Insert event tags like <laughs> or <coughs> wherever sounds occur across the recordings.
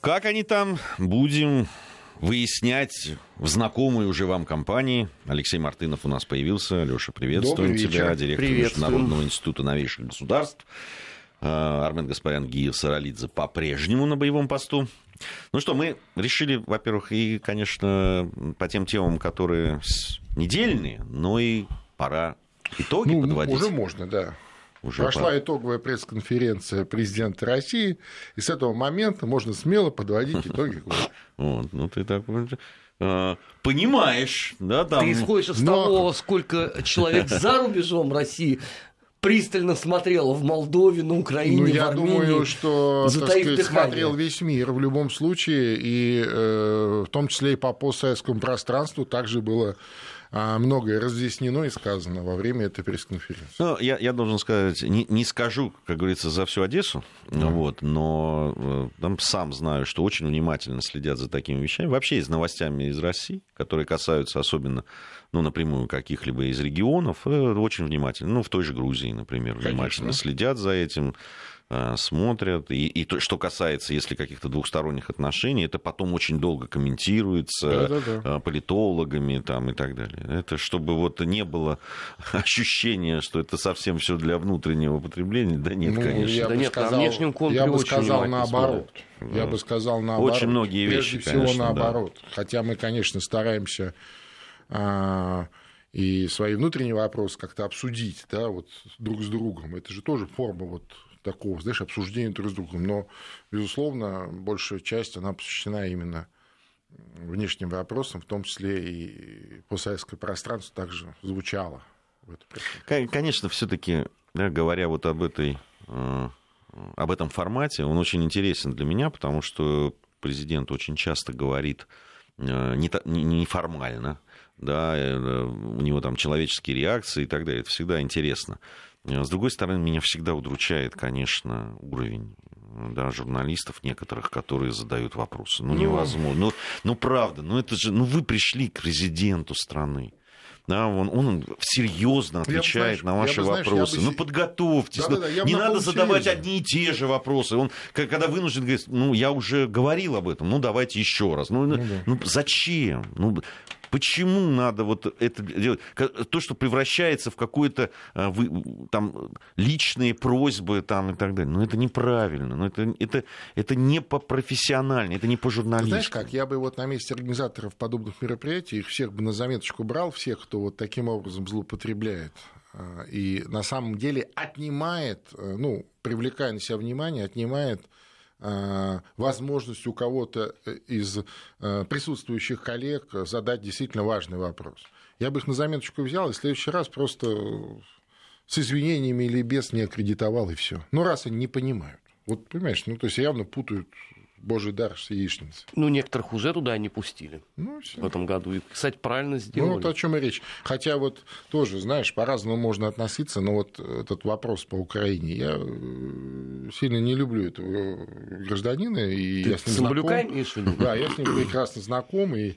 Как они там, будем выяснять в знакомой уже вам компании. Алексей Мартынов у нас появился. Леша, приветствуем тебя, директор Международного института новейших государств. А, Армен Гаспарян Гия Саралидзе по-прежнему на боевом посту. Ну что, мы решили, во-первых, и, конечно, по тем темам, которые недельные, но и пора итоги ну, подводить. Уже можно, да. Уже Прошла пора. итоговая пресс-конференция президента России, и с этого момента можно смело подводить итоги <laughs> года. Вот, ну ты так а, понимаешь, да, там... Ты исходишь из Но... того, сколько человек <laughs> за рубежом России пристально смотрел в Молдове, на Украине, ну, я в Армении, думаю, что так сказать, смотрел весь мир в любом случае, и э, в том числе и по постсоветскому пространству также было многое разъяснено и сказано во время этой пресс-конференции. Ну, я, я должен сказать, не, не скажу, как говорится, за всю Одессу, mm. вот, но э, там сам знаю, что очень внимательно следят за такими вещами. Вообще из новостями из России, которые касаются особенно, ну, напрямую каких-либо из регионов, э, очень внимательно. Ну, в той же Грузии, например, Конечно. внимательно следят за этим. Э, смотрят. И, и то, что касается, если каких-то двухсторонних отношений, это потом очень долго комментируется да, да, да. Э, политологами там, и так далее. Это чтобы вот не было <laughs> ощущения, что это совсем все для внутреннего потребления. Да нет, ну, конечно. Я да бы нет, сказал, я бы сказал наоборот. Смотрят. Я бы сказал наоборот. Очень многие вещи, Прежде всего наоборот. Да. Хотя мы, конечно, стараемся а, и свои внутренние вопросы как-то обсудить, да, вот друг с другом. Это же тоже форма вот такого, знаешь, обсуждения друг с другом. Но, безусловно, большая часть, она посвящена именно внешним вопросам, в том числе и постсоветское пространство также звучало. В Конечно, все-таки, да, говоря вот об этой э, об этом формате, он очень интересен для меня, потому что президент очень часто говорит э, неформально, да, э, у него там человеческие реакции и так далее. Это всегда интересно. Э, с другой стороны, меня всегда удручает, конечно, уровень да, журналистов некоторых, которые задают вопросы. Ну, ну, невозможно. Ну, ну, правда, ну это же, ну вы пришли к президенту страны. Да, он, он серьезно отвечает я, на ваши я вопросы. Знаешь, бы... Ну, подготовьтесь. Да, да, да, не надо задавать серьезно. одни и те же вопросы. Он, когда вынужден говорить, ну, я уже говорил об этом, ну, давайте еще раз. Ну, ну, да. ну зачем? Ну, Почему надо вот это делать? То, что превращается в какое-то а, там личные просьбы там и так далее. Ну, это неправильно. Ну, это, это, это не по-профессионально, это не по-журналистски. Знаешь как, я бы вот на месте организаторов подобных мероприятий их всех бы на заметочку брал, всех, кто вот таким образом злоупотребляет а, и на самом деле отнимает, э, ну, привлекая на себя внимание, отнимает Э, возможность у кого-то э, из э, присутствующих коллег задать действительно важный вопрос. Я бы их на заметочку взял и в следующий раз просто с извинениями или без не аккредитовал и все. Ну, раз они не понимают. Вот, понимаешь, ну, то есть явно путают Божий дар яичницы. Ну, некоторых уже туда не пустили ну, в этом году. И, кстати, правильно сделали. Ну, вот о чем и речь. Хотя вот тоже, знаешь, по-разному можно относиться, но вот этот вопрос по Украине, я э, сильно не люблю этого гражданина. И Ты я с ним Самблюка знаком. Да, я с ним прекрасно знаком, и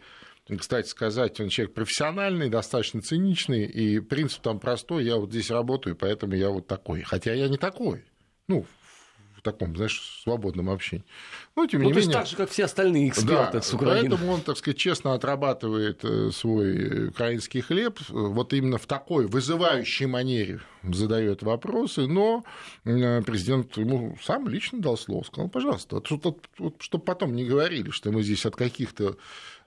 кстати сказать, он человек профессиональный, достаточно циничный, и принцип там простой, я вот здесь работаю, поэтому я вот такой. Хотя я не такой. Ну, в таком, знаешь, свободном общении. Но, тем ну, не то менее, так же, как все остальные эксперты да, с Украины. Поэтому он, так сказать, честно отрабатывает э, свой украинский хлеб, вот именно в такой вызывающей манере задает вопросы, но э, президент ему сам лично дал слово, сказал, пожалуйста, чтобы потом не говорили, что мы здесь от каких-то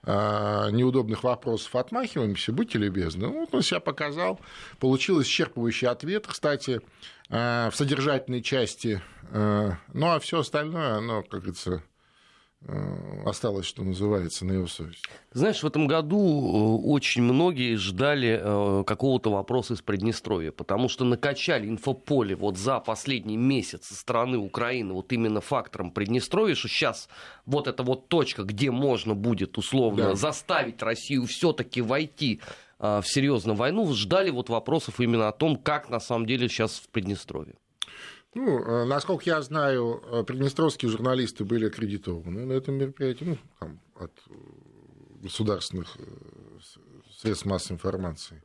неудобных вопросов отмахиваемся, будьте любезны. Вот он себя показал, получил исчерпывающий ответ. Кстати, а, в содержательной части. А, ну, а все остальное, оно, как говорится, осталось, что называется, на его совести. Знаешь, в этом году э, очень многие ждали э, какого-то вопроса из Приднестровья, потому что накачали инфополе вот за последний месяц со стороны Украины вот именно фактором Приднестровья, что сейчас вот эта вот точка, где можно будет условно да. заставить Россию все-таки войти в серьезную войну, ждали вот вопросов именно о том, как на самом деле сейчас в Приднестровье. Ну, э, насколько я знаю, э, приднестровские журналисты были аккредитованы на этом мероприятии, ну, там, от э, государственных средств массовой информации.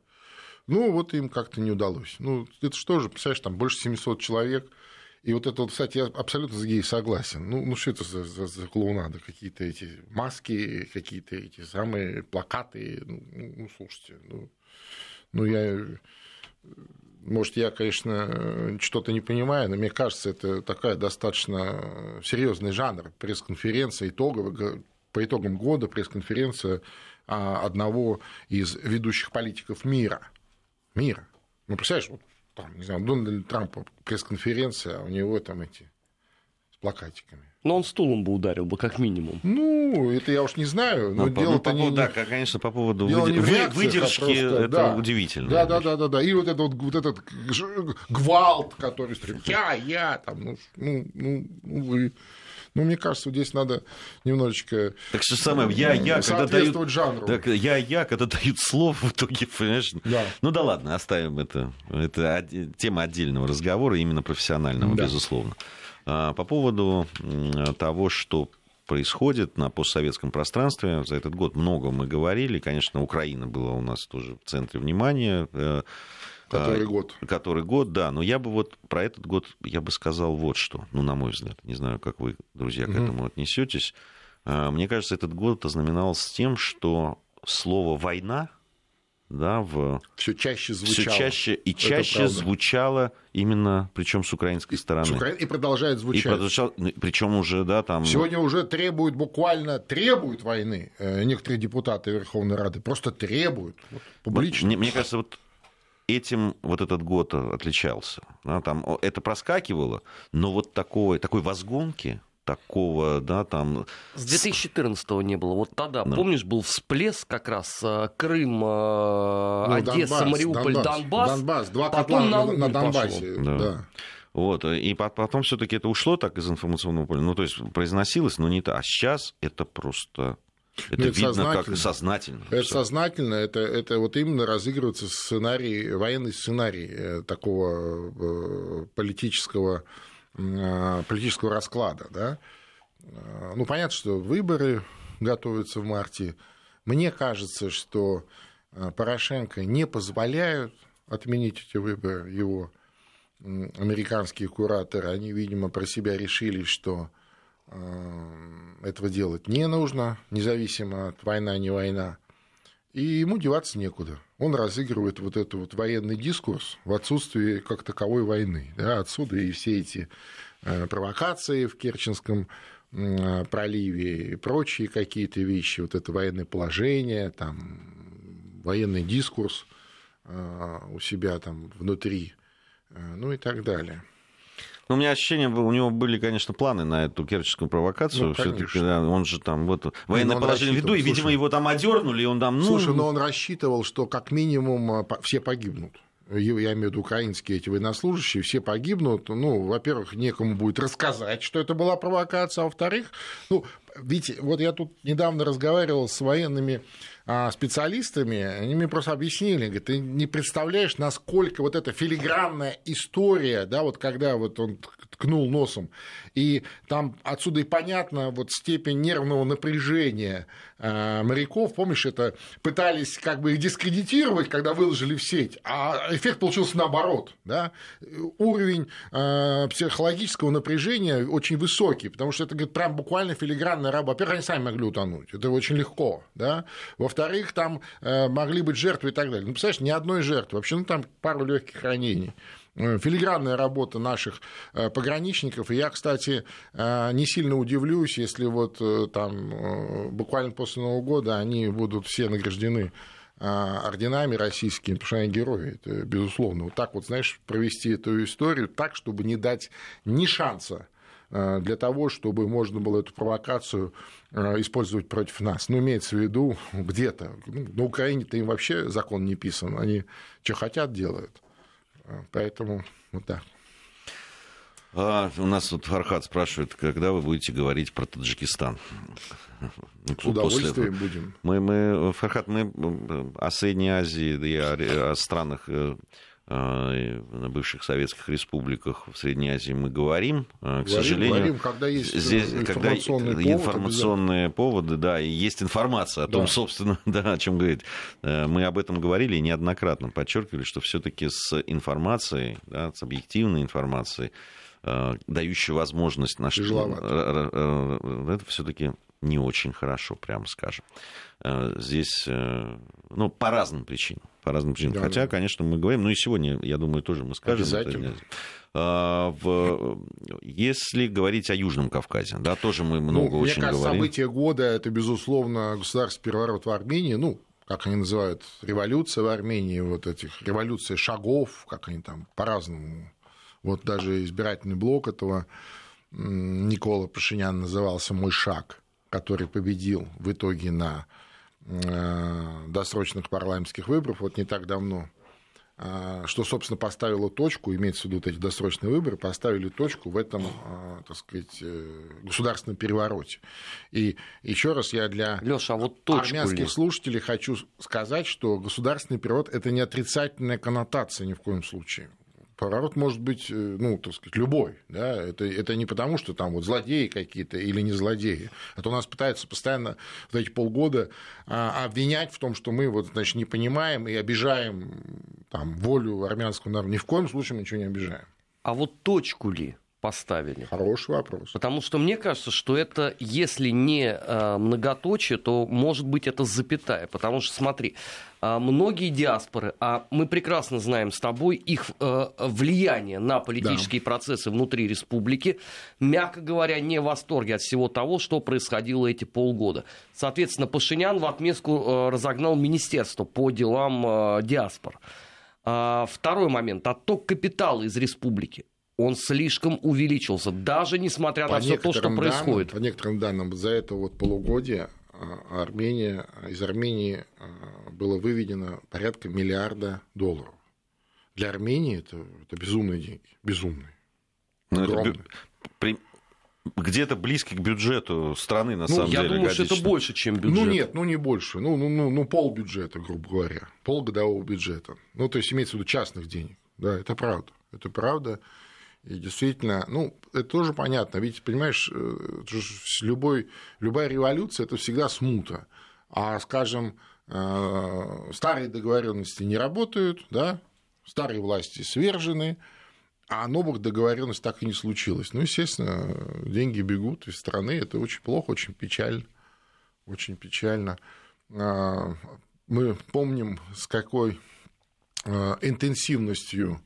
Ну, вот им как-то не удалось. Ну, это что же, представляешь, там больше 700 человек, И вот это вот, кстати, я абсолютно с Гей согласен. Ну, ну что это за, за, за клоунада? Какие-то эти маски, какие-то эти самые плакаты. Ну, ну, ну слушайте, ну, ну я... Может, я, конечно, что-то не понимаю, но мне кажется, это такая достаточно серьезный жанр пресс-конференция итоговая, по итогам года пресс-конференция а, одного из ведущих политиков мира. Мира. Ну, представляешь, вот там, не знаю, Дональд Трампа пресс-конференция, а у него там эти плакатиками. Но он стулом бы ударил бы, как минимум. Ну, это я уж не знаю. Но, но дело по, ну, не... Да, конечно, по поводу выдер... реакциях, выдержки, а просто, это да. удивительно. Да, да, да, да, да. И вот, это вот, вот этот гвалт, который я, я, там, ну, ну, ну, вы. Ну, мне кажется, здесь надо немножечко Так что самое, я, я, когда дают, жанру. Так, я, я, когда дают слово, в итоге, понимаешь? Да. Ну да ладно, оставим это. Это тема отдельного разговора, именно профессионального, да. безусловно. А, по поводу того, что происходит на постсоветском пространстве. За этот год много мы говорили. Конечно, Украина была у нас тоже в центре внимания. Э, Который а, год. Который год, да. Но я бы вот про этот год, я бы сказал вот что, ну, на мой взгляд. Не знаю, как вы, друзья, к этому отнесетесь. А, мне кажется, этот год ознаменовался тем, что слово «война» да, в... все чаще звучало. Все чаще и чаще звучало именно, причем с украинской стороны. С Укра... И продолжает звучать. И продолжал... Причем уже, да, там... Сегодня уже требуют, буквально требуют войны. Э, некоторые депутаты Верховной Рады просто требуют вот, публично. Мне, мне кажется, вот этим вот этот год отличался. Да, там это проскакивало, но вот такой, такой возгонки такого, да, там... С 2014-го не было. Вот тогда, да. помнишь, был всплеск как раз э, Крым, э, ну, Одесса, Донбасс, Мариуполь, Донбасс. Донбасс. Донбасс. Два потом на, на Донбассе. Да. да. Вот, и потом все-таки это ушло так из информационного поля. Ну, то есть произносилось, но не так. А сейчас это просто это, это видно как сознательно. Это все. сознательно, это, это вот именно разыгрывается сценарий, военный сценарий э, такого э, политического, э, политического расклада. Да? Ну, понятно, что выборы готовятся в марте. Мне кажется, что Порошенко не позволяют отменить эти выборы. Его американские кураторы, они, видимо, про себя решили, что этого делать не нужно, независимо от война, не война. И ему деваться некуда. Он разыгрывает вот этот вот военный дискурс в отсутствии как таковой войны. Да, отсюда и все эти э, провокации в Керченском проливе и прочие какие-то вещи, вот это военное положение, там, военный дискурс э, у себя там внутри, э, ну и так далее. У меня ощущение, у него были, конечно, планы на эту керченскую провокацию. Ну, Все-таки да, он же там вот военное ну, положение в виду, и, видимо, его там одернули, и он там. Ну... Слушай, но он рассчитывал, что как минимум а, все погибнут я имею в виду украинские эти военнослужащие, все погибнут. Ну, во-первых, некому будет рассказать, что это была провокация, а во-вторых, ну, ведь вот я тут недавно разговаривал с военными специалистами, они мне просто объяснили, говорят, ты не представляешь, насколько вот эта филигранная история, да, вот когда вот он ткнул носом, и там отсюда и понятно вот степень нервного напряжения а, моряков, помнишь, это пытались как бы дискредитировать, когда выложили в сеть, а эффект получился наоборот, да, уровень а, психологического напряжения очень высокий, потому что это, говорит, прям буквально филигранная работа. Во-первых, они сами могли утонуть, это очень легко, да, во-вторых, там э, могли быть жертвы и так далее. Ну, представляешь, ни одной жертвы, вообще, ну, там пару легких ранений э, филигранная работа наших э, пограничников. И я, кстати, не сильно удивлюсь, если вот там буквально после Нового года они будут все награждены орденами российскими, потому что они герои, это безусловно. Вот так вот, знаешь, провести эту историю так, чтобы не дать ни шанса для того, чтобы можно было эту провокацию э, использовать против нас. Ну, имеется в виду где-то. Ну, на Украине-то им вообще закон не писан. Они что хотят, делают. Э, поэтому вот так. А, у нас тут Фархат спрашивает, когда вы будете говорить про Таджикистан? С удовольствием После... будем. Мы, мы, Фархат, мы о Средней Азии и о, о странах Э, на бывших советских республиках в Средней Азии мы говорим. Э, к говорим, сожалению, говорим, когда есть здесь, информационные, когда повод, информационные поводы, да, и есть информация о том, да. собственно, <laughs> да, о чем говорит. Э, мы об этом говорили и неоднократно подчеркивали, что все-таки с информацией, да, с объективной информацией дающий возможность на это все-таки не очень хорошо, прямо скажем. Здесь, ну, по разным причинам. По разным причинам. Да, Хотя, да. конечно, мы говорим, ну и сегодня, я думаю, тоже мы скажем. Обязательно. Это, а, в, если говорить о Южном Кавказе, да, тоже мы много ну, очень мне кажется, говорим. события года это, безусловно, государственный переворот в Армении, ну, как они называют, революция в Армении, вот этих революция шагов, как они там по-разному. Вот даже избирательный блок этого Никола Пашинян назывался «Мой шаг», который победил в итоге на э, досрочных парламентских выборах вот не так давно а, что, собственно, поставило точку, имеется в виду вот эти досрочные выборы, поставили точку в этом, а, так сказать, э, государственном перевороте. И еще раз я для Лёша, а вот армянских ли? слушателей хочу сказать, что государственный переворот – это не отрицательная коннотация ни в коем случае поворот может быть, э, ну, так сказать, любой. Да? Это, это не потому, что там вот злодеи какие-то или не злодеи. А то нас пытаются постоянно в эти полгода а, обвинять в том, что мы вот, значит, не понимаем и обижаем там, волю армянского народа. Ни в коем случае мы ничего не обижаем. А вот точку ли поставили? Хороший вопрос. Потому что мне кажется, что это, если не э, многоточие, то может быть это запятая. Потому что, смотри, э, многие диаспоры, а мы прекрасно знаем с тобой их э, влияние на политические да. процессы внутри республики, мягко говоря, не в восторге от всего того, что происходило эти полгода. Соответственно, Пашинян в отместку разогнал министерство по делам диаспор. А, второй момент. Отток капитала из республики он слишком увеличился, даже несмотря по на все то, что данным, происходит. По некоторым данным, за это вот полугодие а, Армения, из Армении а, было выведено порядка миллиарда долларов. Для Армении это, это безумные деньги, безумные. Но ну, это при... где-то близкий к бюджету страны, на ну, самом я деле. Я думаю, годично. что это больше, чем бюджет. Ну нет, ну не больше. Ну, ну, ну, ну пол бюджета, грубо говоря. Пол годового бюджета. Ну, то есть имеется в виду частных денег. Да, это правда. Это правда. И действительно, ну, это тоже понятно. Ведь, понимаешь, э, любой, любая революция – это всегда смута. А, скажем, э, старые договоренности не работают, да, старые власти свержены, а новых договоренностей так и не случилось. Ну, естественно, деньги бегут из страны, это очень плохо, очень печально. Очень печально. А, мы помним, с какой э, интенсивностью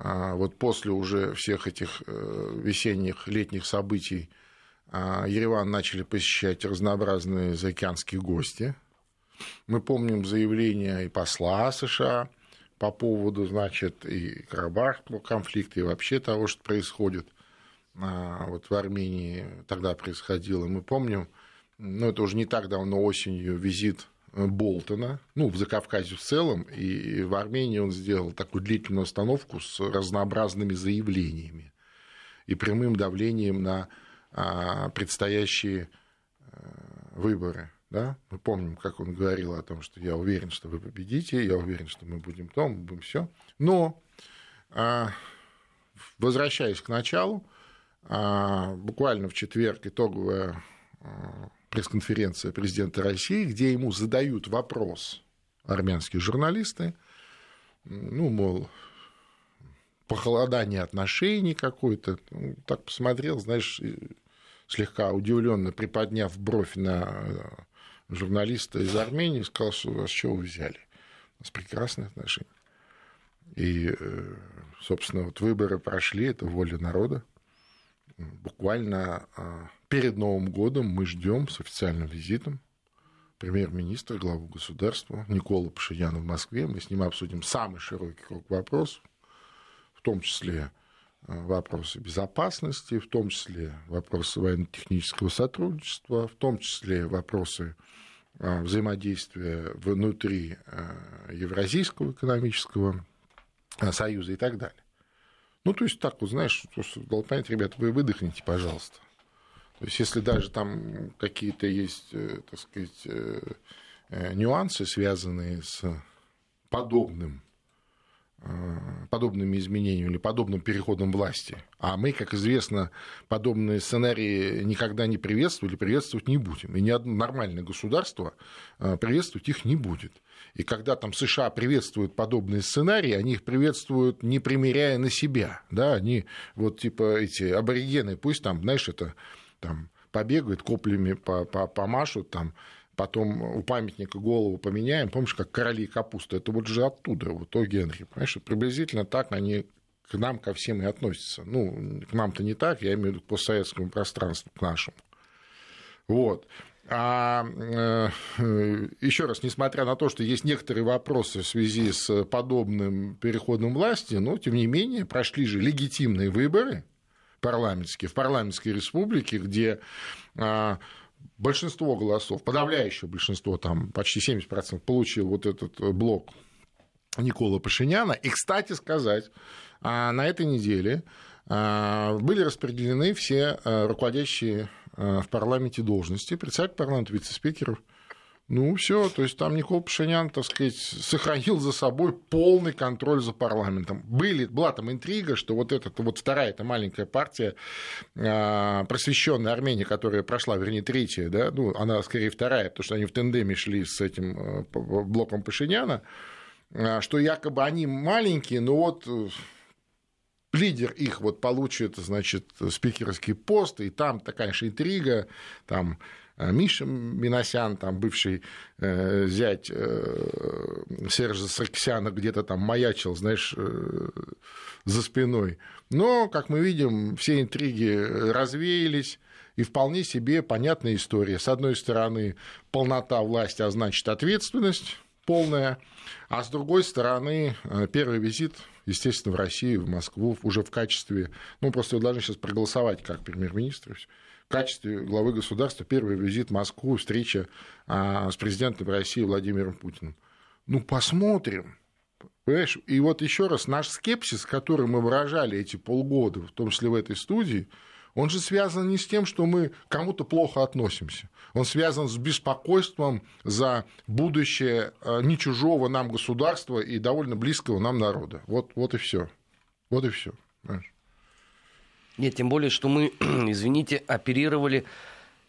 вот после уже всех этих э, весенних, летних событий а, Ереван начали посещать разнообразные заокеанские гости. Мы помним заявление и посла США по поводу, значит, и Карабахского конфликта, и вообще того, что происходит а, вот в Армении тогда происходило. Мы помним, ну, это уже не так давно осенью, визит Болтона, ну, в Закавказье в целом, и в Армении он сделал такую длительную остановку с разнообразными заявлениями и прямым давлением на а, предстоящие а, выборы. Да? Мы помним, как он говорил о том, что я уверен, что вы победите, я уверен, что мы будем то, мы будем все. Но, а, возвращаясь к началу, буквально в четверг итоговая пресс-конференция президента России, где ему задают вопрос армянские журналисты, ну, мол, похолодание отношений какое-то. Ну, так посмотрел, знаешь, слегка удивленно приподняв бровь на э, журналиста из Армении, сказал, что а с чего вы взяли? У нас прекрасные отношения. И, э, собственно, вот выборы прошли, это воля народа. Буквально а, перед Новым годом мы ждем с официальным визитом премьер-министра, главу государства Никола Пашиняна в Москве. Мы с ним обсудим самый широкий круг вопросов, в том числе э, вопросы безопасности, в том числе вопросы военно-технического сотрудничества, в том числе вопросы э, взаимодействия внутри э, Евразийского экономического союза и так далее. Ну, то есть так вот, знаешь, дал понять, ребята, вы выдохните, пожалуйста. То есть, если даже там какие-то есть, э, так сказать, э, э, нюансы, связанные с подобным подобными изменениями или подобным переходом власти. А мы, как известно, подобные сценарии никогда не приветствовали, приветствовать не будем. И ни одно нормальное государство приветствовать их не будет. И когда там США приветствуют подобные сценарии, они их приветствуют, не примеряя на себя. Да? Они вот типа эти аборигены, пусть там, знаешь, это там побегают, коплями помашут, там, потом у памятника голову поменяем. Помнишь, как короли капусты? Это вот же оттуда, вот о Генри. Понимаешь, приблизительно так они к нам ко всем и относятся. Ну, к нам-то не так, я имею в виду к постсоветскому пространству, к нашему. Вот. А э, еще раз, несмотря на то, что есть некоторые вопросы в связи с подобным переходом власти, но тем не менее прошли же легитимные выборы парламентские в парламентской республике, где а, большинство голосов, подавляющее большинство, там почти 70% получил вот этот блок Никола Пашиняна. И, кстати сказать, а, на этой неделе а, были распределены все руководящие Э, в парламенте должности, председатель парламента, вице-спикеров. Ну, все, то есть там Никол Пашинян, так сказать, сохранил за собой полный контроль за парламентом. Были, была там интрига, что вот эта вот вторая, эта маленькая партия, э, просвещенная Армения, которая прошла, вернее, третья, да, ну, она скорее вторая, потому что они в тендеме шли с этим э, блоком Пашиняна, что якобы они маленькие, но вот лидер их вот получит, значит, спикерский пост, и там такая же интрига, там э, Миша Миносян, там бывший э, зять э, Сержа Сарксяна, где-то там маячил, знаешь, э, за спиной. Но, как мы видим, все интриги развеялись, и вполне себе понятная история. С одной стороны, полнота власти, а значит ответственность полная, а с другой стороны, э, первый визит естественно, в Россию, в Москву уже в качестве, ну, просто вы должны сейчас проголосовать как премьер-министр, качестве главы государства первый визит в Москву, встреча а, с президентом России Владимиром Путиным. Ну, посмотрим. Понимаешь? И вот еще раз, наш скепсис, который мы выражали эти полгода, в том числе в этой студии, он же связан не с тем, что мы кому-то плохо относимся. Он связан с беспокойством за будущее э, не чужого нам государства и довольно близкого нам народа. Вот, вот и все. Вот и все. Нет, тем более, что мы, <clears throat> извините, оперировали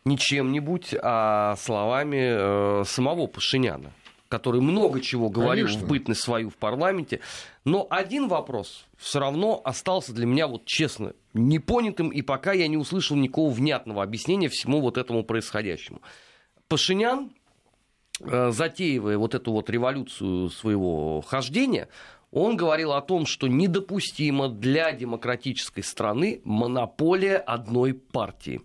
не чем-нибудь, а словами э, самого Пашиняна который много чего говорил Конечно. в бытность свою в парламенте. Но один вопрос все равно остался для меня, вот честно, непонятым, и пока я не услышал никакого внятного объяснения всему вот этому происходящему. Пашинян, э, затеивая вот эту вот революцию своего хождения, он говорил о том, что недопустимо для демократической страны монополия одной партии.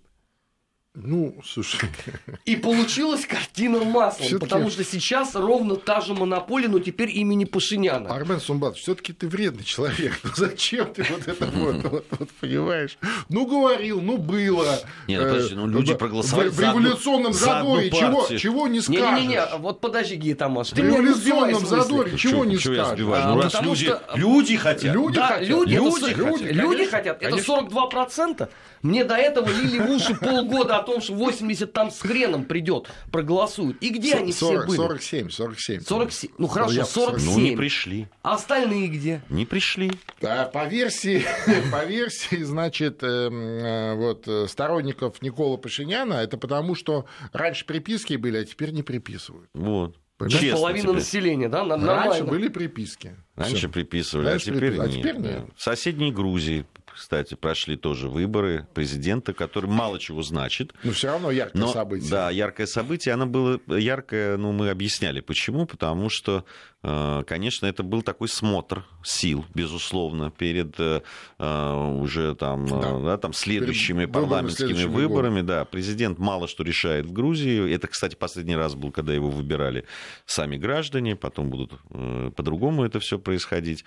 Ну, слушай. <laughs> И получилась картина маслом, потому что сейчас ровно та же монополия, но теперь имени Пашиняна. Армен Сумбат, все таки ты вредный человек. Ну зачем ты вот это вот, вот, вот, понимаешь? Ну, говорил, ну, было. Нет, ну, подожди, ну, люди проголосовали В революционном задоре чего, чего не скажешь. Не-не-не, вот подожди, Гитамаш, ты В революционном задоре чего не скажешь. Ну, раз люди, люди хотят. Люди хотят. Люди хотят. Это 42%. Мне до этого лили в уши полгода о том, что 80 там с хреном придет, проголосуют. И где 40, они все были? 47, 47. 47. Ну хорошо, 47. Ну не пришли. А остальные где? Не пришли. Да, по версии, <laughs> по версии, значит, эм, э, вот э, сторонников Никола Пашиняна, это потому, что раньше приписки были, а теперь не приписывают. Вот. Честно половина тебе. населения, да? Нормально. Раньше были приписки. Раньше Всё. приписывали, а Раньше а теперь, припис... нет. а теперь нет. В соседней Грузии кстати, прошли тоже выборы президента, который мало чего значит. Но все равно яркое но, событие. Да, яркое событие. Оно было яркое, ну, мы объясняли, почему. Потому что, э, конечно, это был такой смотр сил, безусловно, перед э, уже там, да. Да, там следующими перед парламентскими выборами. выборами. Да, президент мало что решает в Грузии. Это, кстати, последний раз был, когда его выбирали сами граждане. Потом будут э, по-другому это все происходить.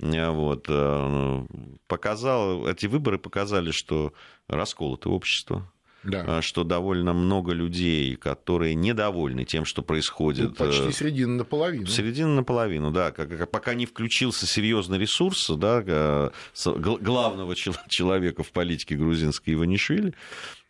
Э, вот, э, показал, эти выборы показали, что расколото общество, да. Э, что довольно много людей, которые недовольны тем, что происходит. Ну, почти середина наполовину. Середина наполовину, да. Пока не включился серьезный ресурс да, главного человека в политике грузинской Иванишвили,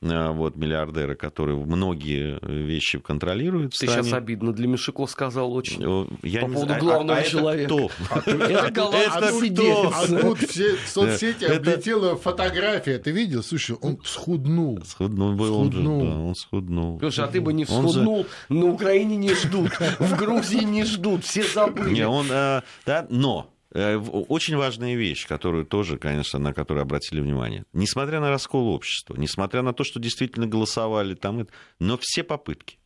вот, миллиардеры, которые многие вещи контролируют Ты сейчас обидно для Мишико сказал очень. Я по не поводу знаю, главного а, а человека. Это кто? Это голландский А тут все соцсети облетела фотография. Ты видел? Слушай, он схуднул. Схуднул был он же, Схуднул. он схуднул. Слушай, а ты бы не всхуднул, на Украине не ждут, в Грузии не ждут, все забыли. Не, он, э, да, но э, очень важная вещь, которую тоже, конечно, на которую обратили внимание. Несмотря на раскол общества, несмотря на то, что действительно голосовали там, но все попытки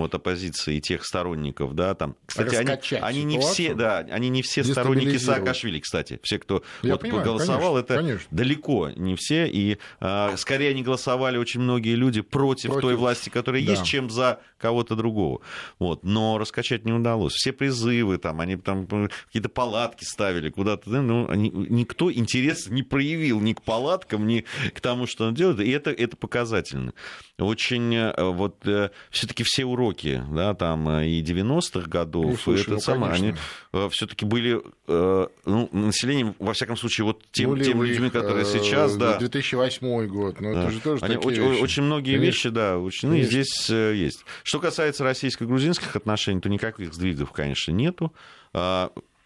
вот оппозиции и тех сторонников, да, там, кстати, они, Раскачать они не все, да, они не все сторонники. Саакашвили, кстати, все, кто Я вот понимаю, голосовал, конечно, это конечно. далеко не все, и а, скорее они голосовали очень многие люди против, Против. той власти, которая Да. есть, чем за кого-то другого. Вот. Но раскачать не удалось. Все призывы, там, они там э, какие-то палатки ставили куда-то. да, ну, они- никто интерес не проявил ни к палаткам, ни к тому, что он делает. И это, это показательно. Очень э, вот все-таки все уроки, да, там э, и 90-х годов, и слушай, это ну, самое, они все-таки были э, ну, населением, во всяком случае, вот тем, тем Нулевых, людьми, которые э, сейчас, да, 2008 год. Ну, да. это же тоже Они такие очень, вещи. очень многие Конечно. вещи, да, учтены, и Конечно. здесь э, есть. Что касается российско-грузинских отношений, то никаких сдвигов, конечно, нету.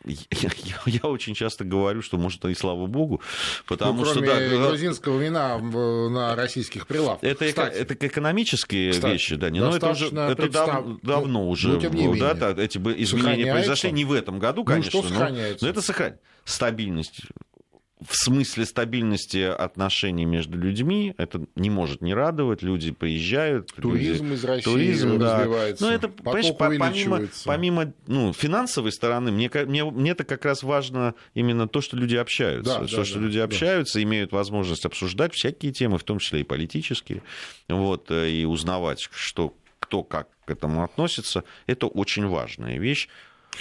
<laughs> Я, я- очень часто говорю, что, может, и слава богу, потому Ну, что, кроме да, э, грузинского вина на российских прилавках. это, Кстати, это экономические Кстати, вещи, да, не, но это уже это представ- дав- давно ну, уже, тем не да, менее. да, эти изменения произошли не в этом году, Ну, конечно, что но- но это сохраняется. Стабильность в смысле стабильности отношений между людьми, это не может не радовать. Люди приезжают. туризм люди- из России Туризм, да. развивается. Ну, это, поток помимо, помимо ну, финансовой стороны, мне, мне, мне это как раз важно именно то, что люди общаются. Да, что, да, что да, люди да. общаются, имеют возможность обсуждать всякие темы, в том числе и политические, вот, э, и узнавать, что, кто как к этому относится. Это очень важная вещь.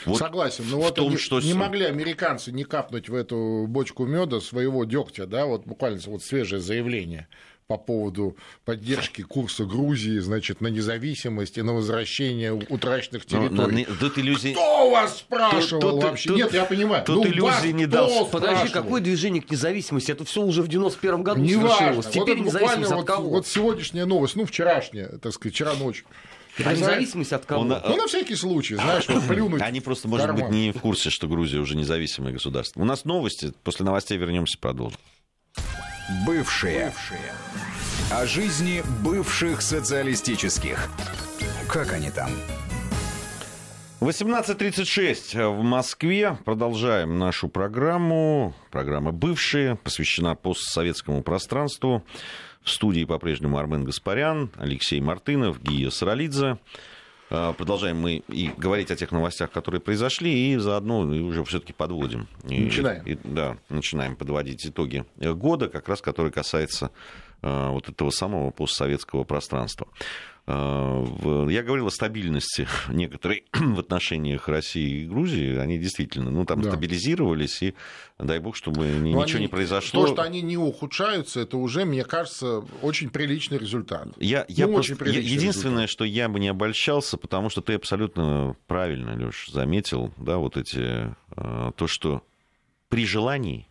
Вот Согласен. Но вот том, они что не могли американцы не капнуть в эту бочку меда своего дегтя, да, вот буквально вот свежее заявление по поводу поддержки курса Грузии, значит, на независимость и на возвращение утраченных территорий. на- Тут иллюзий... Кто вас спрашивал Тут- тут- вообще? тут- Нет, я понимаю. тут Ну, иллюзий вас не дал. Подожди, спрашивал? какое движение к независимости? Это все уже в 91 году Неважно. свершилось. Вот Теперь это независимость от вот, кого? вот сегодняшняя новость, ну, вчерашняя, так сказать, вчера ночью. А независимость от кого? Он, Ну, на всякий случай, знаешь, вот <coughs> плюнуть. Они просто, может быть, карман. не в курсе, что Грузия уже независимое государство. У нас новости. После новостей вернемся, продолжим. Бывшие. О жизни бывших социалистических. Как они там? 18.36 в Москве. Продолжаем нашу программу. Программа «Бывшие» посвящена постсоветскому пространству. В студии по-прежнему Армен Гаспарян, Алексей Мартынов, Гия Саралидзе. А, Продолжаем мы и говорить о тех новостях, которые произошли, и заодно и уже все-таки подводим. И- Начинаем. и- да, начинаем подводить итоги года, как раз который касается а, вот этого самого постсоветского пространства. А, Я говорил о стабильности <laughs> некоторой <clears throat> в отношениях России и Грузии. Они действительно, ну, там Да. стабилизировались, и дай бог, чтобы Но ничего они- не произошло. То, что они не ухудшаются, это уже, мне кажется, очень приличный результат. Я, я Ну, просто- очень приличный единственное, что я бы не обольщался, потому что ты абсолютно правильно, Леш, заметил, да, вот эти, э, то, что при желании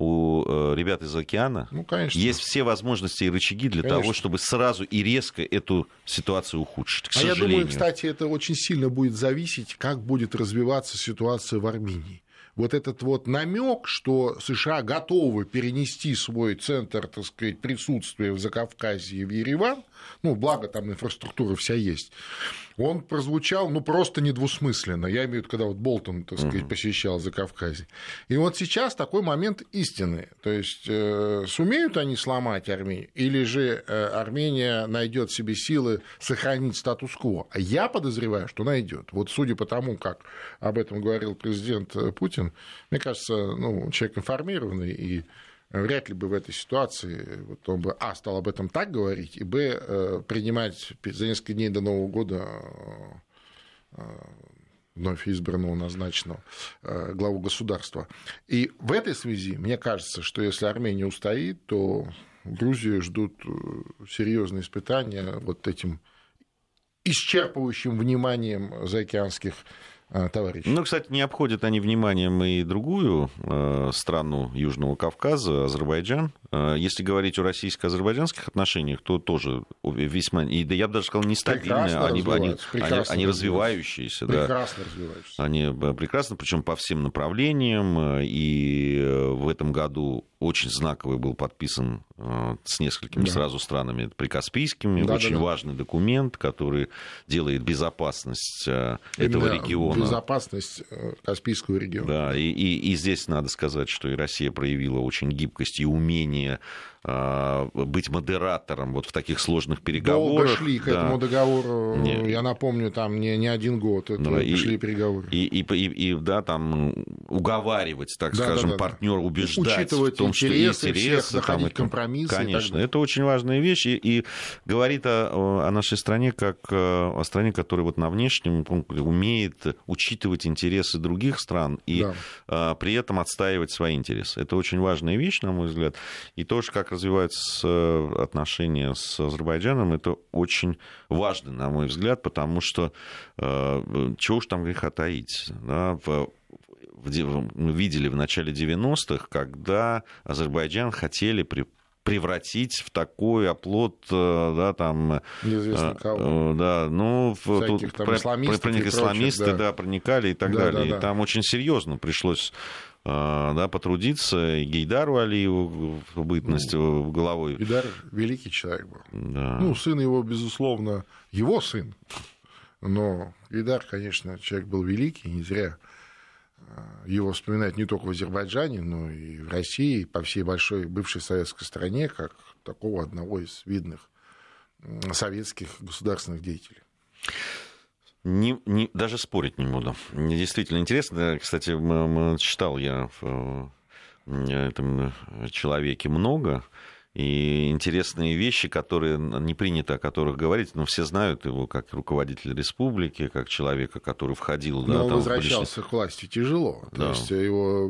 у э, ребят из океана Ну, конечно. есть все возможности и рычаги для Конечно. того, чтобы сразу и резко эту ситуацию ухудшить. К А я сожалению. думаю, кстати, это очень сильно будет зависеть, как будет развиваться ситуация в Армении. Вот этот вот намек, что США готовы перенести свой центр, так сказать, присутствия в Закавказье в Ереван, ну, благо там инфраструктура вся есть, он прозвучал, ну, просто недвусмысленно. Я имею в виду, когда вот Болтон, так сказать, посещал Закавказье. И вот сейчас такой момент истины. То есть, э, сумеют они сломать Армению, или же э, Армения найдет себе силы сохранить статус-кво? А я подозреваю, что найдет. Вот судя по тому, как об этом говорил президент э, Путин, мне кажется, ну, человек информированный и вряд ли бы в этой ситуации вот он бы, а, стал об этом так говорить, и, б, э, принимать за несколько дней до Нового года э, вновь избранного, назначенного э, главу государства. И в этой связи, мне кажется, что если Армения устоит, то Грузию ждут э, серьезные испытания вот этим исчерпывающим вниманием заокеанских э, товарищей. Ну, кстати, не обходят они вниманием и другую э, страну Южного Кавказа, Азербайджан. Э, если говорить о российско-азербайджанских отношениях, то тоже весьма, и да я бы даже сказал, нестабильные, они, они, они, они развивающиеся. Прекрасно да. развивающиеся. Они э, прекрасно, причем по всем направлениям, э, и в этом году очень знаковый был подписан с несколькими да. сразу странами прикаспийскими, да, очень да, да. важный документ, который делает безопасность Именно этого региона. Безопасность Каспийского региона. Да, и, и, и здесь надо сказать, что и Россия проявила очень гибкость и умение желание а, быть модератором вот в таких сложных переговорах. Долго шли к да. этому договору, не. я напомню, там не, не один год это да, и, шли переговоры. И, и, и, и, да, там уговаривать, так да, скажем, да, да, партнера, убеждать Учитывать в том, что интересы интересы, всех, там, и компромиссы. Конечно, это очень важная вещь, и, и говорит о, о нашей стране как э, о стране, которая вот на внешнем умеет учитывать интересы других стран и да. а, при этом отстаивать свои интересы. Это очень важная вещь, на мой взгляд. И тоже как развиваются э, отношения с Азербайджаном, это очень важно, на мой взгляд, потому что э, чего уж там греха таить. Да, в, мы видели в начале 90-х, когда Азербайджан хотели при, превратить в такой оплот, э, да, там... Неизвестно кого. Да, ну, тут там про, про них исламисты, да. да, проникали и так да, далее. Да, да. И там очень серьезно пришлось да, потрудиться, и Гейдару Алиеву в бытность ну, головой. Гейдар великий человек был. Да. Ну, сын его, безусловно, его сын. Но Гейдар, конечно, человек был великий, не зря а, его вспоминают не только в Азербайджане, но и в России, и по всей большой бывшей советской стране, как такого одного из видных советских государственных деятелей. Не, не, даже спорить не буду. Мне действительно интересно. Кстати, читал я в этом человеке много. И интересные вещи, которые не принято о которых говорить, но все знают его как руководитель республики, как человека, который входил... Но да, он там, возвращался к власти тяжело. Да. То есть его,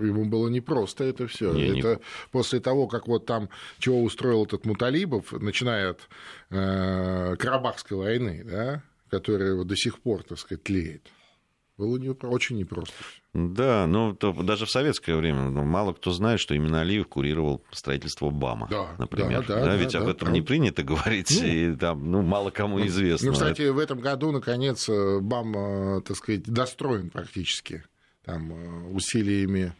ему было непросто это все. Не, это не... после того, как вот там чего устроил этот Муталибов, начиная от э, Карабахской войны, да, которая вот до сих пор, так сказать, тлеет. Было не, очень непросто. Да, ну то, даже в советское время ну, мало кто знает, что именно Алиев курировал строительство БАМа, да, например. Да, да, да, ведь да, об этом да. не принято <laughs> говорить, ну, и там ну, мало кому известно. Ну, кстати, в этом году, наконец, э, БАМ, э, так сказать, достроен практически там, э, усилиями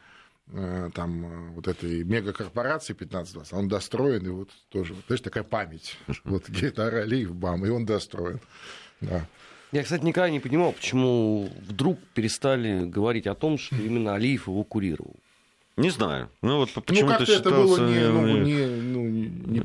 там вот этой мегакорпорации 15-20, он достроен, и вот тоже, знаешь, такая память. <laughs> Вот Гейтар Алиев, БАМ, и он достроен. Да. Я, кстати, никогда не понимал, почему вдруг перестали говорить о том, что именно Алиев его курировал. Не знаю. Ну вот почему-то ну, считался... это было не, ну, не, ну, не,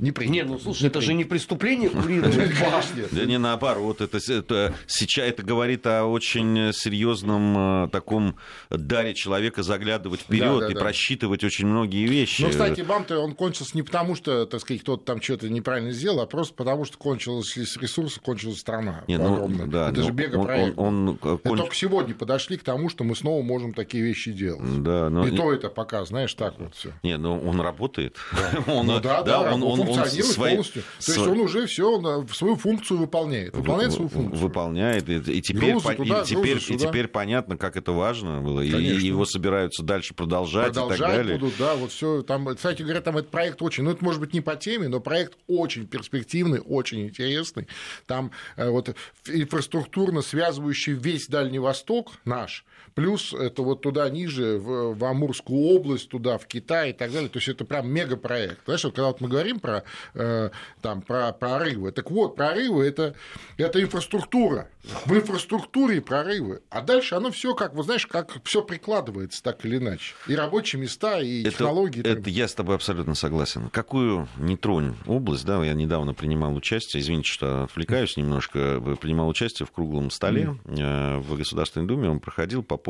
не принято. Не, ну слушай, не это принято. же не преступление курировать <laughs> башню. Да не наоборот, это, это, сейчас это говорит о очень серьезном э, таком даре человека заглядывать вперед и просчитывать очень многие вещи. Ну, кстати, бам-то он кончился не потому, что, так сказать, кто-то там что-то неправильно сделал, а просто потому, что кончились ресурсы, кончилась страна. Не, ну, да, это же мегапроект. Он, он, он, конч... Только сегодня подошли к тому, что мы снова можем такие вещи делать. Да, но... И то это пока, знаешь, так вот все. Не, ну он работает. <laughs> он, ну, да, да, он, он, функционирует свои... полностью. То есть он уже все свою функцию выполняет. Выполняет свою функцию. Выполняет. И, и, теперь, грузы туда, и, теперь, и теперь понятно, как это важно было. И, и его собираются дальше продолжать, продолжать и так далее. будут, да, вот все. Там, кстати говоря, там этот проект очень, ну это может быть не по теме, но проект очень перспективный, очень интересный. Там э, вот инфраструктурно связывающий весь Дальний Восток наш, плюс это вот туда ниже, в, в Амурскую область, туда, в Китай и так далее. То есть это прям мегапроект. Знаешь, вот когда вот мы говорим про, э, там, про прорывы, так вот, прорывы это, это инфраструктура. В инфраструктуре прорывы. А дальше оно все как, вы знаешь, как все прикладывается так или иначе. И рабочие места, и это, технологии. Это я с тобой абсолютно согласен. Какую не тронь область, да, я недавно принимал участие, извините, что отвлекаюсь немножко, принимал участие в круглом столе mm. в Государственной Думе, он проходил по поводу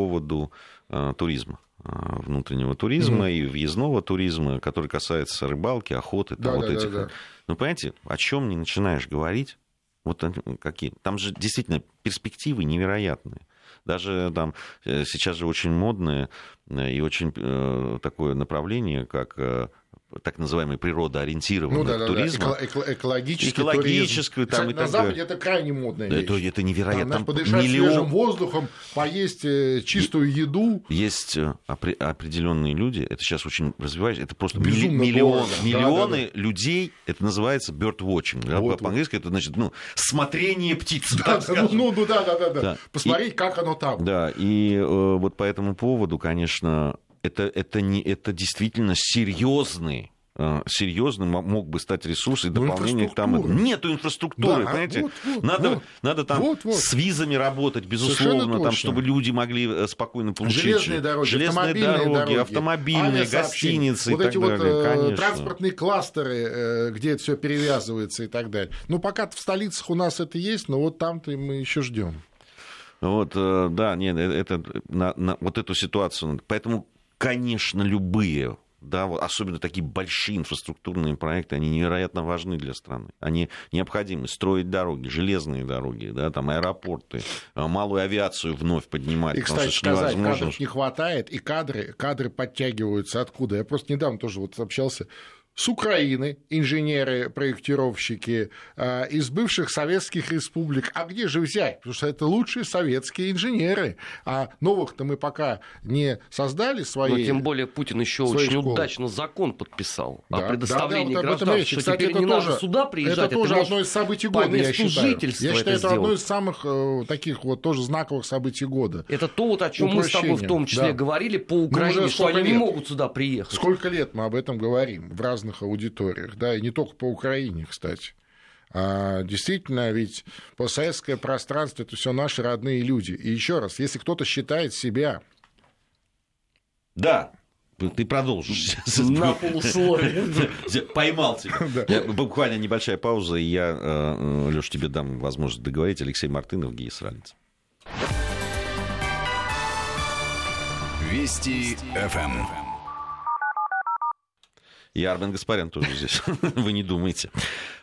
э, туризма э, внутреннего туризма mm-hmm. и въездного туризма, который касается рыбалки, охоты, да, вот да, этих. Да, да. Ну, понимаете, о чем не начинаешь говорить, вот какие. Там же действительно перспективы невероятные. Даже там э, сейчас же очень модные и очень такое направление, как так называемый природоориентированный ну, да, да, туризм. Да, эко- экологический Экологический, туризм. Там, и на Западе это крайне модная вещь. Это, это невероятно. Там, подышать миллион... свежим воздухом, поесть э, чистую еду. Есть э, определенные люди, это сейчас очень развивается, это просто Безумно миллион, миллионы да, да, да. людей, это называется bird watching. Вот, По-английски это значит ну, смотрение птиц. Да, да, ну, ну да, да, да, да. Посмотреть, и, как оно там. Да, и э, вот по этому поводу, конечно, это, это, не, это действительно серьезный э, серьезным мог бы стать ресурс и ну, дополнение к тому. Нету инфраструктуры, да, понимаете? Вот, вот, надо, вот, надо там вот, вот. с визами работать, безусловно, там, чтобы люди могли э, спокойно получить. Железные дороги, Железные автомобильные дороги, дороги автомобильные, гостиницы вот и эти так вот далее, конечно. транспортные кластеры, где это все перевязывается и так далее. Ну, пока в столицах у нас это есть, но вот там-то мы еще ждем. Вот, да, нет, это, на, на, вот эту ситуацию. Поэтому конечно, любые да, вот особенно такие большие инфраструктурные проекты, они невероятно важны для страны. Они необходимы. Строить дороги, железные дороги, да, там аэропорты, э, малую авиацию вновь поднимать. И, кстати, сказать, невозможно... кадров не хватает, и кадры, кадры подтягиваются откуда? Я просто недавно тоже вот общался с Украины инженеры-проектировщики, а, из бывших советских республик. А где же взять? Потому что это лучшие советские инженеры. А новых-то мы пока не создали свои. Но тем более Путин еще очень школы. удачно закон подписал да, о предоставлении да, да, вот гражданства, что Кстати, теперь это не тоже, надо сюда приезжать. Это тоже одно из событий года, я считаю. Я считаю, это, это одно из самых э, таких вот тоже знаковых событий года. Это то, вот, о чем мы с тобой в том числе да. говорили по ну, Украине, что они лет. не могут сюда приехать. Сколько лет мы об этом говорим в разных аудиториях условиях, да, и не только по Украине, кстати. А действительно, ведь постсоветское пространство это все наши родные люди. И еще раз, если кто-то считает себя. Да, ты продолжишь. На полусловие. <laughs> Поймал тебя. <laughs> Буквально небольшая пауза, и я, э, э, Леш, тебе дам возможность договорить. Алексей Мартынов, Гия Сралец. Вести ФМ. И Армен Гаспарян тоже здесь. <laughs> Вы не думайте.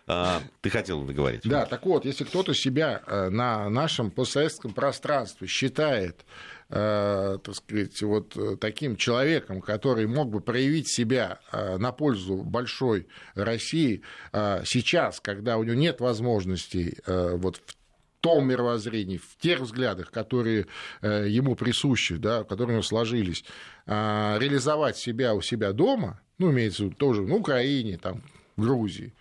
А, ты хотел договорить. Да, так вот, если кто-то себя э, на нашем постсоветском пространстве считает э, так сказать, вот э, таким человеком, который мог бы проявить себя на пользу большой России сейчас, когда у него нет возможностей вот в том мировоззрении, в тех взглядах, которые ему присущи, да, которые у него сложились, реализовать себя у себя дома, ну, имеется в виду тоже на Украине, там, Грузии,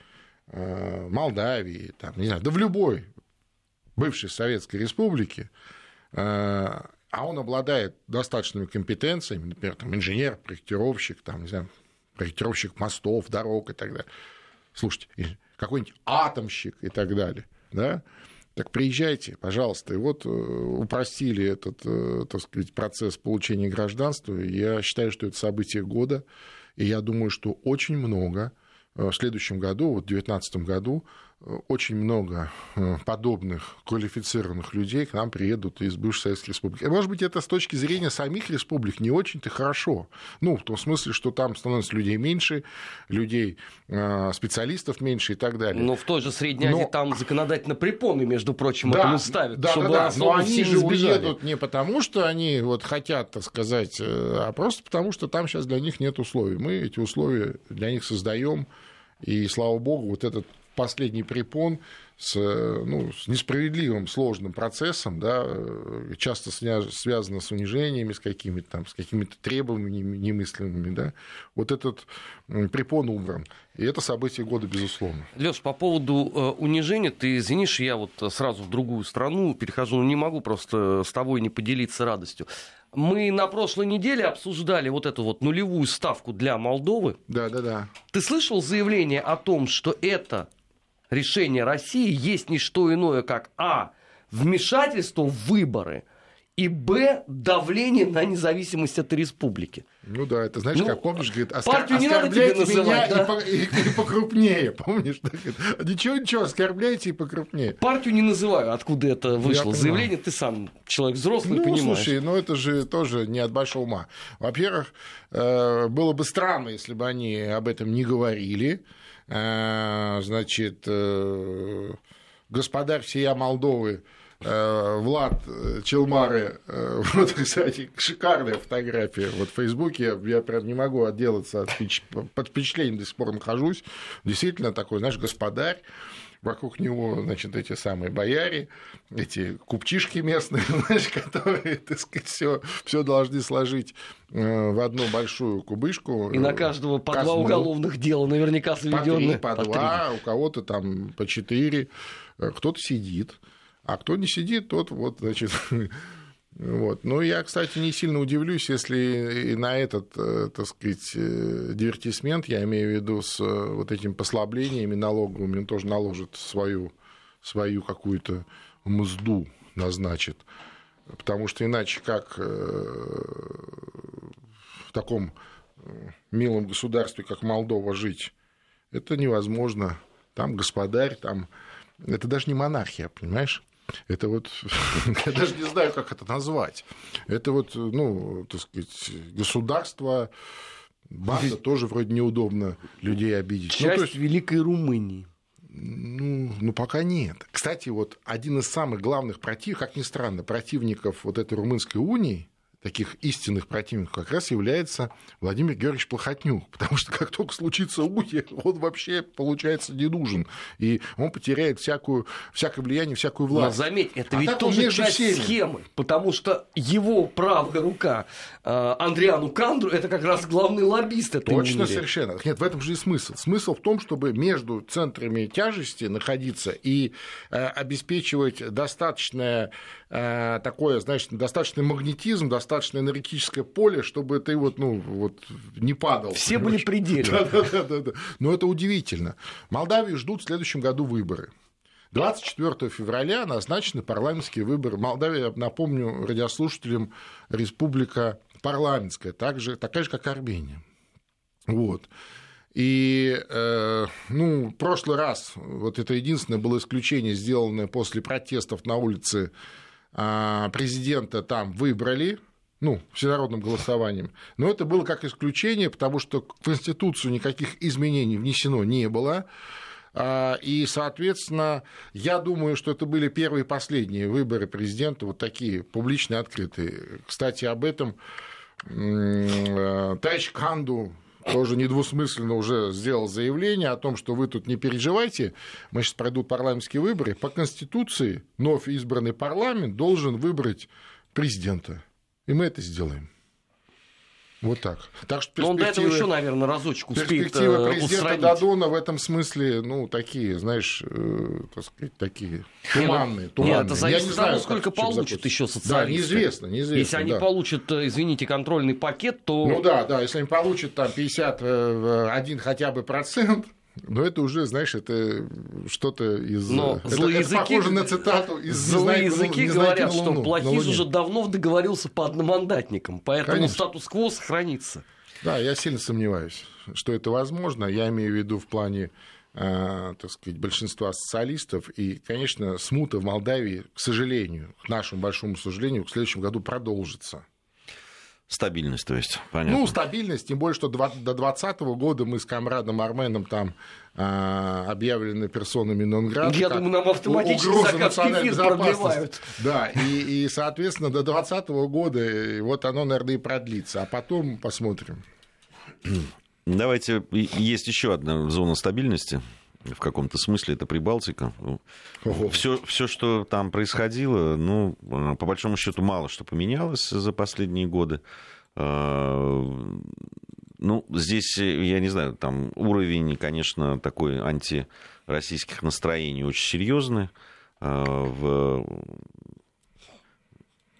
э, Молдавии, там, не знаю, да в любой бывшей Советской Республике, э, а он обладает достаточными компетенциями, например, там, инженер, проектировщик, там, не знаю, проектировщик мостов, дорог и так далее. Слушайте, какой-нибудь атомщик и так далее, да, так приезжайте, пожалуйста. И вот э, упростили этот, так сказать, процесс получения гражданства. Я считаю, что это событие года. И я думаю, что очень много э, в следующем году, вот в 2019 году, очень много э, подобных квалифицированных людей к нам приедут из бывших советских республик. И, может быть, это с точки зрения самих республик не очень-то хорошо. Ну, в том смысле, что там становится людей меньше, людей, э, специалистов меньше и так далее. Но в той же Средней Азии Но... там законодательно препоны, между прочим, да, этому ставят. Да, чтобы да, да. Но они же уедут не потому, что они вот хотят, так сказать, э, а просто потому, что там сейчас для них нет условий. Мы эти условия для них создаем. И слава богу, вот этот последний препон с, ну, с несправедливым сложным процессом, да, часто связано с унижениями, с какими-то там, с какими-то требованиями немыслимыми, да, вот этот препон убран. И это событие года, безусловно. Леш, по поводу э, унижения, ты извинишь, я вот сразу в другую страну перехожу, но не могу просто с тобой не поделиться радостью. Мы на прошлой неделе обсуждали вот эту вот нулевую ставку для Молдовы. Да, да, да. Ты слышал заявление о том, что это решение России есть не что иное, как А. Вмешательство в выборы и Б. Давление на независимость от республики. Ну да, это знаешь, ну, как помнишь, говорит, партию не надо тебе называть, меня да? и, и, и покрупнее, помнишь? Ничего, ничего, оскорбляйте и покрупнее. Партию не называю, откуда это вышло. Заявление ты сам человек взрослый, ну, понимаешь. слушай, ну это же тоже не от большого ума. Во-первых, э, было бы странно, если бы они об этом не говорили. Э, значит, э, господарь всея Молдовы Влад Челмары, <laughs> вот, кстати, шикарная фотография. Вот в Фейсбуке я прям не могу отделаться от под впечатлением до сих пор нахожусь. Действительно такой, знаешь, господарь вокруг него, значит, эти самые бояре, эти купчишки местные, <laughs> знаешь, которые, так сказать, все, все должны сложить э, в одну большую кубышку. И на каждого по два уголовных дела наверняка заведенные. По, три, по, по два, у кого-то там по четыре, э, кто-то сидит, а кто не сидит, тот вот, значит, <laughs> Вот. Ну, я, кстати, не сильно удивлюсь, если и на этот, э, так сказать, э, дивертисмент, я имею в виду с э, вот этим послаблениями налоговыми, он тоже наложит свою, свою какую-то мзду, назначит. Потому что иначе как в таком милом государстве, как Молдова, жить, это невозможно. Там господарь, там... Это даже не монархия, понимаешь? Это вот, <laughs> я даже не знаю, как это назвать. Это вот, ну, так сказать, государство, банда тоже вроде неудобно людей обидеть. Часть ну, то есть, Великой Румынии. Ну, ну, пока нет. Кстати, вот один из самых главных противников, как ни странно, противников вот этой румынской унии, таких истинных противников как раз является Владимир Георгиевич Плохотнюк, <laughs> потому что как только случится уйти, он вообще, получается, не нужен, и он потеряет всякую, всякое влияние, всякую власть. Но заметь, это а ведь тоже часть всеми. схемы, потому что его правая рука э, Андриану Кандру это как раз главный лоббист этой Точно, унии. совершенно. Нет, в этом же и смысл. Смысл в том, чтобы между центрами тяжести находиться и э, обеспечивать достаточное э, такое, значит, достаточный магнетизм, достаточно достаточно энергетическое поле, чтобы ты вот, ну, вот не падал. Все были пределы. Да, да, да. Но это удивительно. Молдавию ждут в следующем году выборы. 24 февраля назначены парламентские выборы. Молдавия, напомню радиослушателям, республика парламентская, так же, такая же, как Армения. Вот. И, э, ну, в прошлый раз, вот это единственное было исключение, сделанное после протестов на улице э, президента там выбрали, ну, всенародным голосованием. Но это было как исключение, потому что в Конституцию никаких изменений внесено не было. А, и, соответственно, я думаю, что это были первые и последние выборы президента, вот такие публичные, открытые. Кстати, об этом э, товарищ Канду тоже недвусмысленно уже сделал заявление о том, что вы тут не переживайте, мы сейчас пройдут парламентские выборы. По Конституции вновь избранный парламент должен выбрать президента. И мы это сделаем. Вот так. так что Но он до этого еще, наверное, разочек успеет Перспективы э, президента устранить. Дадона в этом смысле, ну, такие, знаешь, э, так сказать, такие туманные. туманные. Нет, это зависит Я не от того, знаю, сколько получат еще социалисты. Да, неизвестно, неизвестно. Если они да. получат, э, извините, контрольный пакет, то... Ну да, да, если они получат там 51 хотя бы процент, но это уже, знаешь, это что-то из... Но это, злые это языки, похоже на цитату из Злые языки не говорят, Луну, что Плохиш уже давно договорился по одномандатникам, поэтому Конечно. статус-кво сохранится. Да, я сильно сомневаюсь, что это возможно. Я имею в виду в плане э, так сказать, большинства социалистов. И, конечно, смута в Молдавии, к сожалению, к нашему большому сожалению, в следующем году продолжится. Стабильность, то есть, понятно. Ну, стабильность, тем более, что до 2020 года мы с комрадом Арменом там а, объявлены персонами нон Я думаю, нам автоматически заказ продлевают. Да, и, и, соответственно, до 2020 года вот оно, наверное, и продлится, а потом посмотрим. Давайте, есть еще одна зона стабильности, в каком-то смысле это Прибалтика. Все, все, что там происходило, ну, по большому счету, мало что поменялось за последние годы. А, ну, здесь, я не знаю, там уровень, конечно, такой антироссийских настроений очень серьезный. В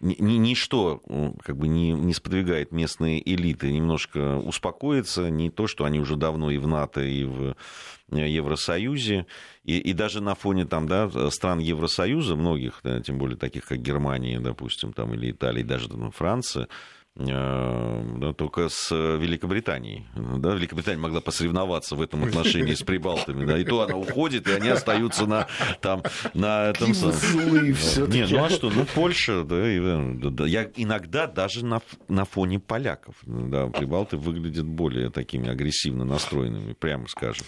ничто как бы не, не сподвигает местные элиты немножко успокоиться, не то, что они уже давно и в НАТО, и в э, Евросоюзе, и, и даже на фоне там, да, стран Евросоюза, многих, да, тем более таких, как Германия, допустим, там, или Италия, даже там, Франция, только с Великобританией. Да, Великобритания могла посоревноваться в этом отношении с прибалтами. Да, и то она уходит, и они остаются на, там, на этом самом... Не, ну а что, ну Польша, да, и, да, я иногда даже на, на фоне поляков, да, прибалты выглядят более такими агрессивно настроенными, прямо скажем.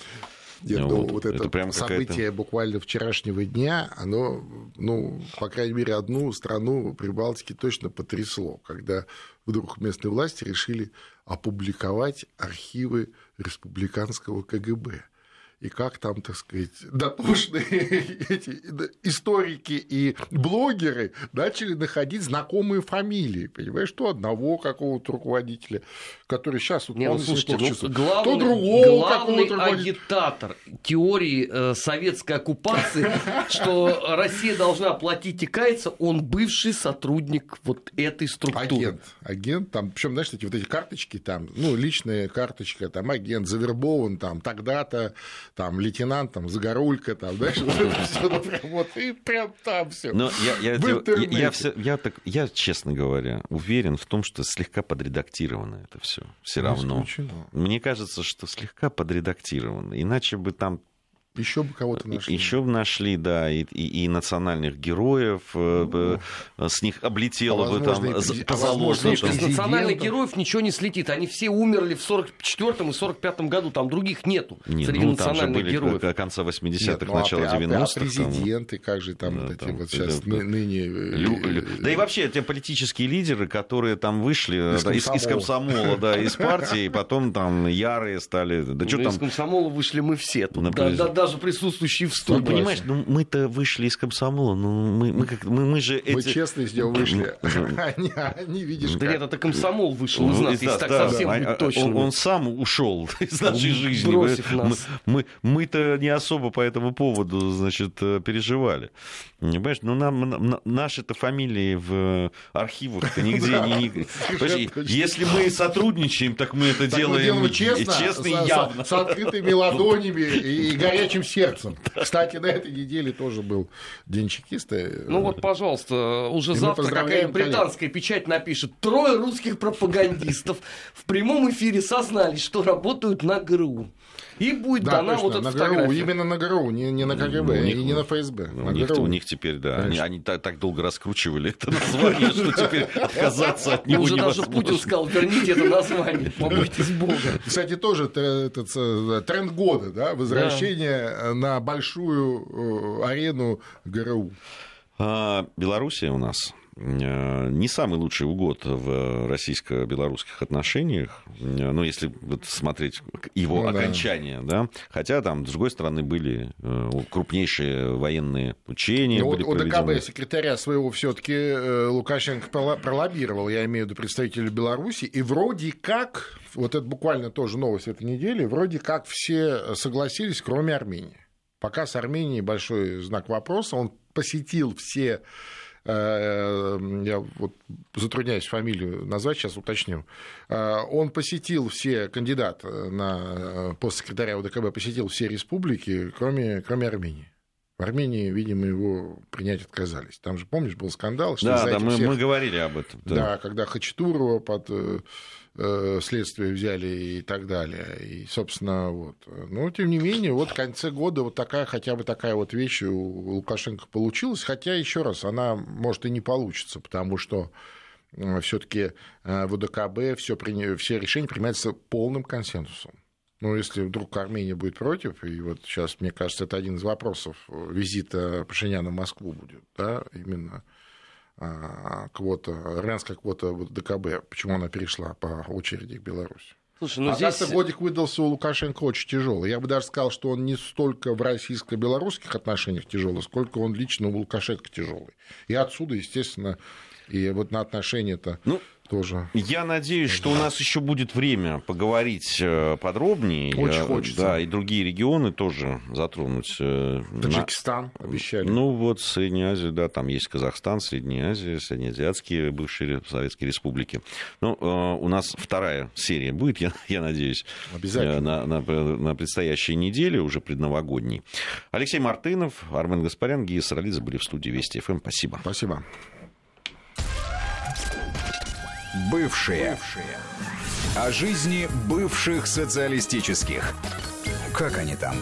Нет, ну, вот, вот это, это прям событие буквально вчерашнего дня, оно, ну, по крайней мере, одну страну Прибалтики точно потрясло, когда вдруг местные власти решили опубликовать архивы республиканского КГБ. И как там, так сказать, дотошные <laughs> эти историки и блогеры начали находить знакомые фамилии, понимаешь, что одного какого-то руководителя, который сейчас вот, Не, ну, слушайте, ну, главный, то другого главный агитатор теории э, советской оккупации, <laughs> что Россия должна платить и каяться, он бывший сотрудник вот этой структуры. Агент, агент, там, причем, знаешь, эти вот эти карточки там, ну, личная карточка, там, агент завербован там тогда-то, там, лейтенант, там, Загорулька, там, знаешь, <laughs> прям вот, и прям там все. Но я, я, я, я, все, я, так, я, честно говоря, уверен в том, что слегка подредактировано это все. Все равно. Мне кажется, что слегка подредактировано. Иначе бы там еще бы кого-то нашли. Еще бы нашли, да, и, и, и национальных героев, ну, с них облетело а бы там позолота. Из национальных героев ничего не слетит. Они все умерли в 44-м и 45-м году, там других нету не, среди ну, национальных там же были героев. конца 80-х, ну, а, 90-х. А президенты, как же там да, вот эти там, вот сейчас это, ныне... Лю, лю, да и вообще те политические лидеры, которые там вышли из, да, из, из комсомола, да, <laughs> из партии, и потом там ярые стали... Да, что там... Из комсомола вышли мы все. Тут, даже присутствующие в студии. Ну, понимаешь, ну мы-то вышли из комсомола, ну мы, мы, как, мы, мы же... Мы честно из него вышли. <laughs> <laughs> они, они, видишь, Да нет, это комсомол вышел из нас, если так совсем быть точно. Он сам ушел <laughs> из нашей жизни. Бросив нас. Мы-то не особо по этому поводу, значит, э, переживали. Понимаешь, ну нам наши-то фамилии в архивах-то нигде не... Если мы сотрудничаем, так мы это делаем честно и явно. С открытыми ладонями и горячим сердцем. Кстати, на этой неделе тоже был День чекиста. Ну вот, пожалуйста, уже завтра какая британская печать напишет. Трое русских пропагандистов в прямом эфире сознались, что работают на ГРУ. И будет да, дана точно, вот эта на фотография. ГРУ, именно на ГРУ, не, не на КГБ, ну, них, и не на ФСБ. Ну, на у, них, у них теперь, да, они, они так, так долго раскручивали это название, что теперь <laughs> отказаться от него Уже даже Путин сказал, верните это название, побойтесь Бога. Кстати, тоже этот э, тренд года, да, возвращение на большую э, арену ГРУ. А, Белоруссия у нас Э, не самый лучший год в российско-белорусских отношениях, э, ну, если вот смотреть его ну, окончание, да. да, хотя там, с другой стороны, были э, крупнейшие военные учения. Ну, были вот ОДКБ секретаря своего все таки Лукашенко пролоббировал, я имею в виду представителя Беларуси, и вроде как, вот это буквально тоже новость этой недели, вроде как все согласились, кроме Армении. Пока с Арменией большой знак вопроса, он посетил все Э, я вот затрудняюсь фамилию назвать, сейчас уточню, э, он посетил все, кандидат на пост секретаря УДКБ посетил все республики, кроме, кроме Армении. В Армении, видимо, его принять отказались. Там же, помнишь, был скандал, что да, да, мы, всех... мы говорили об этом. Да, да когда Хачатурова под э, Э, следствие взяли и так далее. И, собственно, вот. Но, тем не менее, вот в конце года вот такая, хотя бы такая вот вещь у Лукашенко получилась, хотя, еще раз, она, может, и не получится, потому что все-таки э, в УДКБ все, все решения принимаются полным консенсусом. Но если вдруг Армения будет против, и вот сейчас, мне кажется, это один из вопросов визита Пашиняна в Москву будет, да, именно а, квота, армянская квота ДКБ, почему она перешла по очереди к Беларуси. Слушай, ну а здесь... годик выдался у Лукашенко очень тяжелый. Я бы даже сказал, что он не столько в российско-белорусских отношениях тяжелый, сколько он лично у Лукашенко тяжелый. И отсюда, естественно, и вот на отношения-то ну, тоже. Я надеюсь, что у нас еще будет время поговорить э, подробнее. Очень хочется. Да, и другие регионы тоже затронуть. Э, Таджикистан на... обещали. Ну вот Средняя Азия, да, там есть Казахстан, Средняя Азия, Среднеазиатские бывшие советские республики. Ну, э, у нас вторая серия будет, <laughs> я, я надеюсь, Обязательно. На, на, на предстоящей неделе, уже предновогодней. Алексей Мартынов, Армен Гаспарян, Гия Саралидзе были в студии Вести ФМ. Спасибо. Спасибо. Бывшие. Бывшие. О жизни бывших социалистических. Как они там?